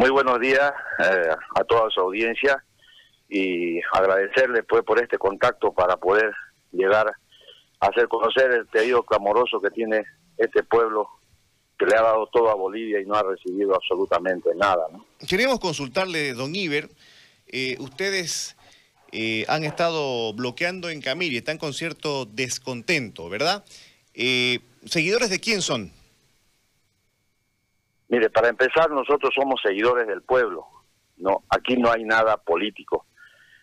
Muy buenos días eh, a toda su audiencia y agradecerle pues por este contacto para poder llegar a hacer conocer el pedido clamoroso que tiene este pueblo que le ha dado todo a Bolivia y no ha recibido absolutamente nada. ¿no? Queremos consultarle, don Iber, eh, ustedes eh, han estado bloqueando en Camiri, están con cierto descontento, ¿verdad? ¿Seguidores de quién son? Mire, para empezar, nosotros somos seguidores del pueblo. No, aquí no hay nada político,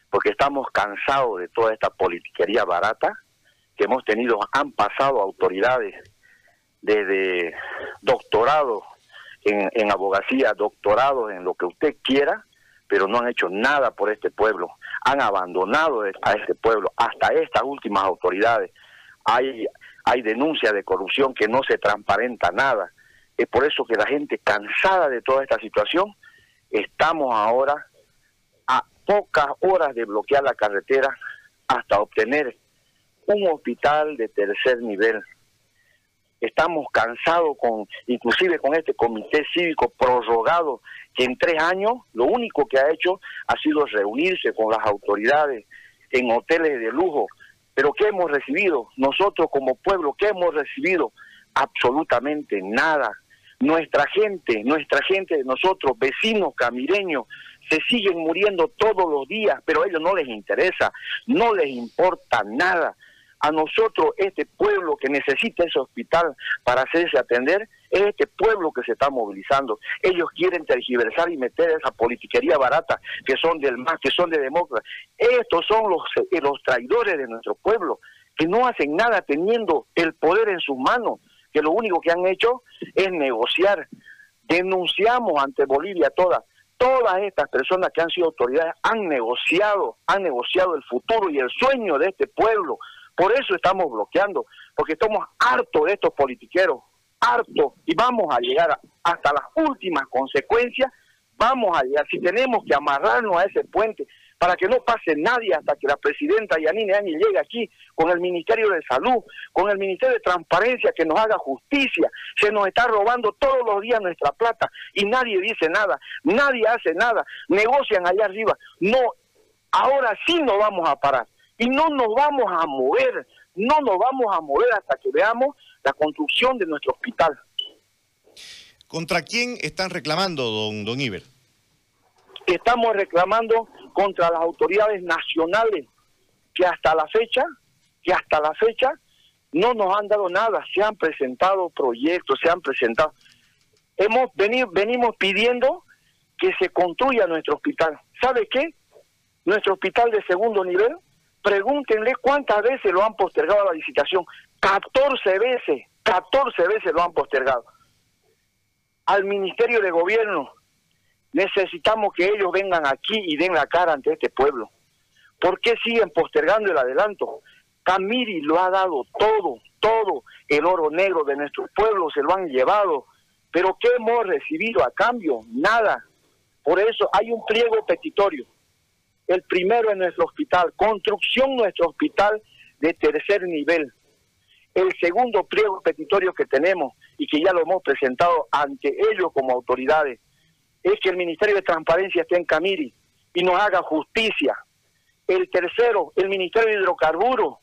porque estamos cansados de toda esta politiquería barata que hemos tenido. Han pasado autoridades desde doctorados en, en abogacía, doctorados en lo que usted quiera, pero no han hecho nada por este pueblo. Han abandonado a este pueblo, hasta estas últimas autoridades. Hay, hay denuncias de corrupción que no se transparenta nada es por eso que la gente cansada de toda esta situación, estamos ahora a pocas horas de bloquear la carretera hasta obtener un hospital de tercer nivel. Estamos cansados con, inclusive con este comité cívico prorrogado, que en tres años lo único que ha hecho ha sido reunirse con las autoridades en hoteles de lujo. Pero ¿qué hemos recibido? Nosotros como pueblo, ¿qué hemos recibido? Absolutamente nada nuestra gente, nuestra gente, nosotros, vecinos camireños, se siguen muriendo todos los días, pero a ellos no les interesa, no les importa nada. A nosotros, este pueblo que necesita ese hospital para hacerse atender, es este pueblo que se está movilizando. Ellos quieren tergiversar y meter esa politiquería barata que son del MAS, que son de demócratas. Estos son los, eh, los traidores de nuestro pueblo, que no hacen nada teniendo el poder en sus manos que lo único que han hecho es negociar. Denunciamos ante Bolivia todas, todas estas personas que han sido autoridades han negociado, han negociado el futuro y el sueño de este pueblo. Por eso estamos bloqueando, porque estamos hartos de estos politiqueros, hartos, y vamos a llegar hasta las últimas consecuencias, vamos a llegar, si tenemos que amarrarnos a ese puente, para que no pase nadie hasta que la presidenta Yanine Áñez llegue aquí con el Ministerio de Salud, con el Ministerio de Transparencia que nos haga justicia. Se nos está robando todos los días nuestra plata y nadie dice nada, nadie hace nada, negocian allá arriba. No, ahora sí nos vamos a parar y no nos vamos a mover, no nos vamos a mover hasta que veamos la construcción de nuestro hospital. ¿Contra quién están reclamando, don, don Iber? Estamos reclamando contra las autoridades nacionales que hasta la fecha, que hasta la fecha no nos han dado nada, se han presentado proyectos, se han presentado. Hemos venido, venimos pidiendo que se construya nuestro hospital. ¿Sabe qué? Nuestro hospital de segundo nivel, pregúntenle cuántas veces lo han postergado la licitación. 14 veces, 14 veces lo han postergado. Al Ministerio de Gobierno, Necesitamos que ellos vengan aquí y den la cara ante este pueblo. ¿Por qué siguen postergando el adelanto? Camiri lo ha dado todo, todo. El oro negro de nuestro pueblo se lo han llevado. Pero ¿qué hemos recibido a cambio? Nada. Por eso hay un pliego petitorio. El primero en nuestro hospital, construcción nuestro hospital de tercer nivel. El segundo pliego petitorio que tenemos y que ya lo hemos presentado ante ellos como autoridades es que el Ministerio de Transparencia esté en Camiri y nos haga justicia. El tercero, el Ministerio de Hidrocarburos,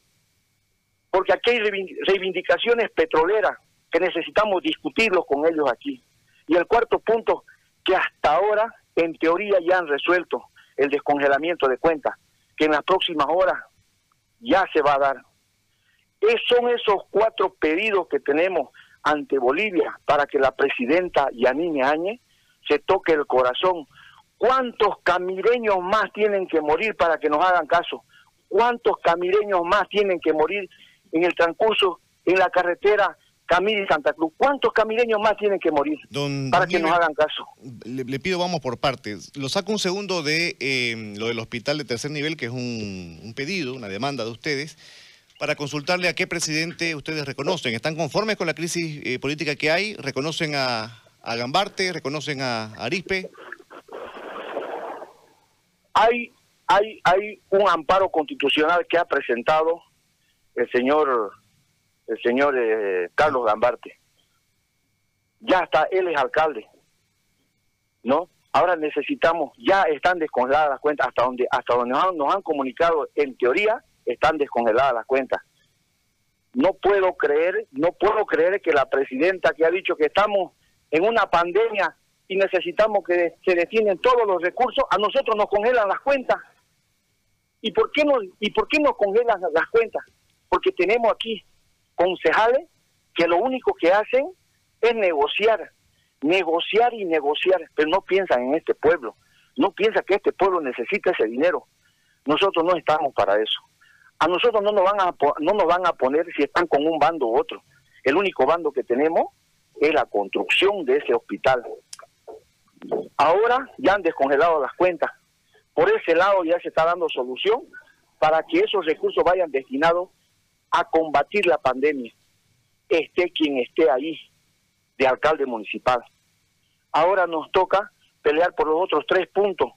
porque aquí hay reivindicaciones petroleras que necesitamos discutirlos con ellos aquí. Y el cuarto punto, que hasta ahora, en teoría, ya han resuelto el descongelamiento de cuentas, que en las próximas horas ya se va a dar. Es, son esos cuatro pedidos que tenemos ante Bolivia para que la presidenta Yanine Áñez se toque el corazón. ¿Cuántos camireños más tienen que morir para que nos hagan caso? ¿Cuántos camireños más tienen que morir en el transcurso, en la carretera Camil y Santa Cruz? ¿Cuántos camireños más tienen que morir para que nos hagan caso? Le, pido, vamos por partes. Lo saco un segundo de eh, lo del hospital de tercer nivel, que es un, pedido, una demanda de ustedes, para consultarle a qué presidente ustedes reconocen. ¿Están conformes con la crisis eh, política que hay? ¿Reconocen a, a Gambarte, reconocen a Arispe. Hay, hay, hay un amparo constitucional que ha presentado el señor, el señor eh, Carlos Gambarte. Ya está, él es alcalde, ¿no? Ahora necesitamos, ya están descongeladas las cuentas, hasta donde, hasta donde nos han, nos han comunicado, en teoría, están descongeladas las cuentas. No puedo creer, no puedo creer que la presidenta que ha dicho que estamos en una pandemia y necesitamos que se destinen todos los recursos, a nosotros nos congelan las cuentas. ¿Y por qué no, y por qué nos congelan las cuentas? Porque tenemos aquí concejales que lo único que hacen es negociar, negociar y negociar, pero no piensan en este pueblo, no piensan que este pueblo necesita ese dinero. Nosotros no estamos para eso. A nosotros no nos van a no nos van a poner si están con un bando u otro. El único bando que tenemos es la construcción de ese hospital. Ahora ya han descongelado las cuentas. Por ese lado ya se está dando solución para que esos recursos vayan destinados a combatir la pandemia, esté quien esté ahí, de alcalde municipal. Ahora nos toca pelear por los otros tres puntos,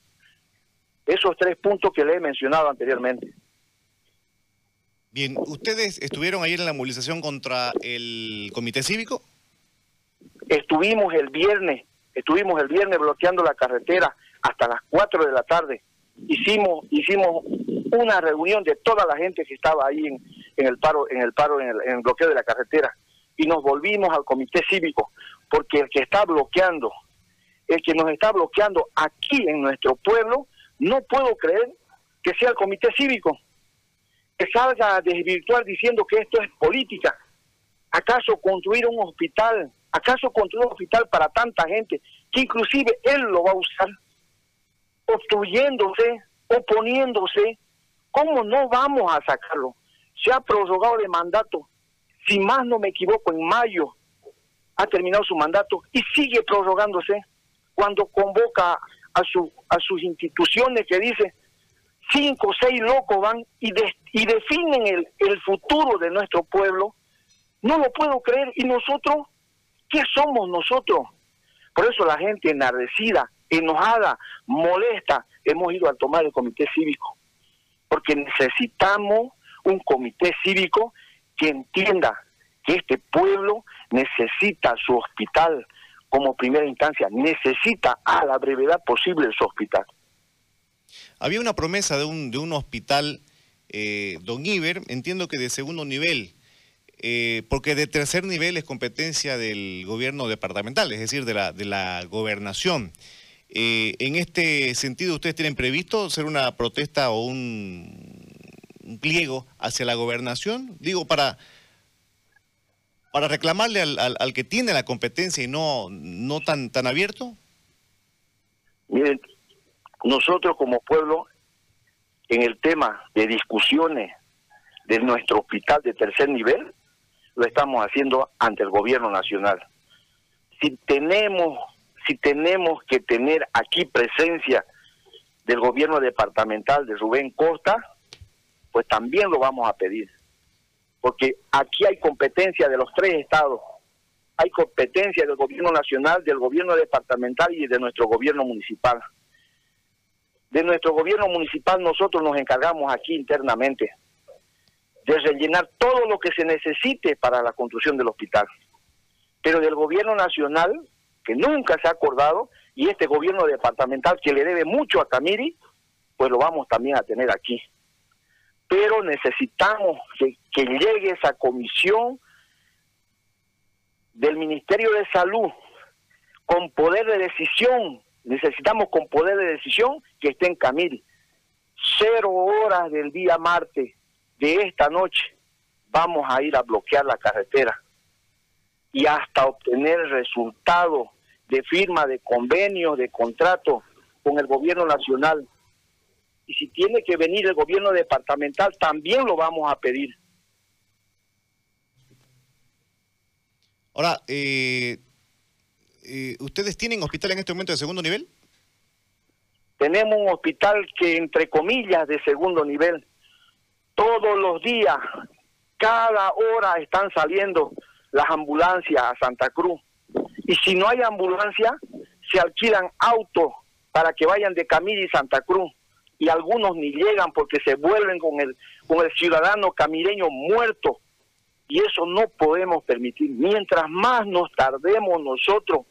esos tres puntos que le he mencionado anteriormente. Bien, ¿ustedes estuvieron ayer en la movilización contra el comité cívico? Estuvimos el viernes, estuvimos el viernes bloqueando la carretera hasta las 4 de la tarde. Hicimos hicimos una reunión de toda la gente que estaba ahí en, el paro en el paro en el, en el bloqueo de la carretera y nos volvimos al comité cívico porque el que está bloqueando el que nos está bloqueando aquí en nuestro pueblo no puedo creer que sea el comité cívico que salga a desvirtuar diciendo que esto es política acaso construir un hospital acaso construir un hospital para tanta gente que inclusive él lo va a usar obstruyéndose oponiéndose ¿Cómo no vamos a sacarlo? Se ha prorrogado de mandato, si más no me equivoco, en mayo ha terminado su mandato y sigue prorrogándose cuando convoca a, su, a sus instituciones que dice cinco o seis locos van y, y definen el futuro de nuestro pueblo. No lo puedo creer. ¿Y nosotros? ¿Qué somos nosotros? Por eso la gente enardecida, enojada, molesta, hemos ido a tomar el comité cívico porque necesitamos un comité cívico que entienda que este pueblo necesita su hospital como primera instancia, necesita a la brevedad posible su hospital. Había una promesa de un, de un hospital, eh, don Iber, entiendo que de segundo nivel, eh, porque de tercer nivel es competencia del gobierno departamental, es decir, de la, de la gobernación. Eh, en este sentido, ¿ustedes tienen previsto hacer una protesta o un, pliego hacia la gobernación? Digo, para, para reclamarle al, al, que tiene la competencia y no, no tan, tan abierto. Miren, nosotros como pueblo, en el tema de discusiones de nuestro hospital de tercer nivel, lo estamos haciendo ante el gobierno nacional. Si tenemos si tenemos que tener aquí presencia del gobierno departamental de Rubén Costa, pues también lo vamos a pedir. Porque aquí hay competencia de los tres estados. Hay competencia del gobierno nacional, del gobierno departamental y de nuestro gobierno municipal. De nuestro gobierno municipal nosotros nos encargamos aquí internamente de rellenar todo lo que se necesite para la construcción del hospital. Pero del gobierno nacional que nunca se ha acordado, y este gobierno departamental que le debe mucho a Camiri, pues lo vamos también a tener aquí. Pero necesitamos que, llegue esa comisión del Ministerio de Salud con poder de decisión, necesitamos con poder de decisión que esté en Camiri. Cero horas del día martes de esta noche vamos a ir a bloquear la carretera y hasta obtener el resultado de firma de convenio, de contrato con el gobierno nacional. Y si tiene que venir el gobierno departamental, también lo vamos a pedir. Ahora, eh, eh, ¿ustedes tienen hospital en este momento de segundo nivel? Tenemos un hospital que, entre comillas, de segundo nivel. Todos los días, cada hora están saliendo las ambulancias a Santa Cruz y si no hay ambulancia, se alquilan autos para que vayan de Camiri y Santa Cruz y algunos ni llegan porque se vuelven con el con el ciudadano camireño muerto y eso no podemos permitir. Mientras más nos tardemos nosotros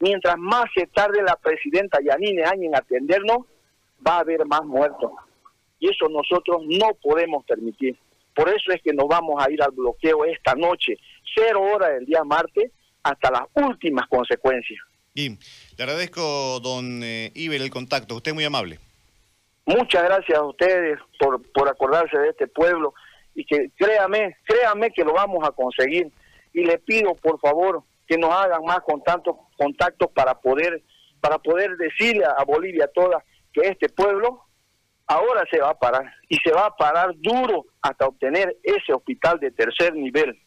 mientras más se tarde la presidenta Yanine Áñez en atendernos, va a haber más muertos. Y eso nosotros no podemos permitir. Por eso es que nos vamos a ir al bloqueo esta noche, cero horas del día martes, hasta las últimas consecuencias. Bien, le agradezco, don eh, Iber, el contacto. Usted es muy amable. Muchas gracias a ustedes por, por acordarse de este pueblo y que créame, créame que lo vamos a conseguir. Y le pido, por favor, que nos hagan más contactos, contactos para poder para poder decirle a Bolivia toda que este pueblo ahora se va a parar y se va a parar duro hasta obtener ese hospital de tercer nivel.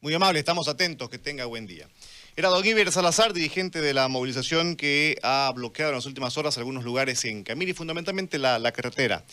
Muy amable, estamos atentos, que tenga buen día. Era Don Iber Salazar, dirigente de la movilización que ha bloqueado en las últimas horas algunos lugares en Camiri, fundamentalmente la, la carretera.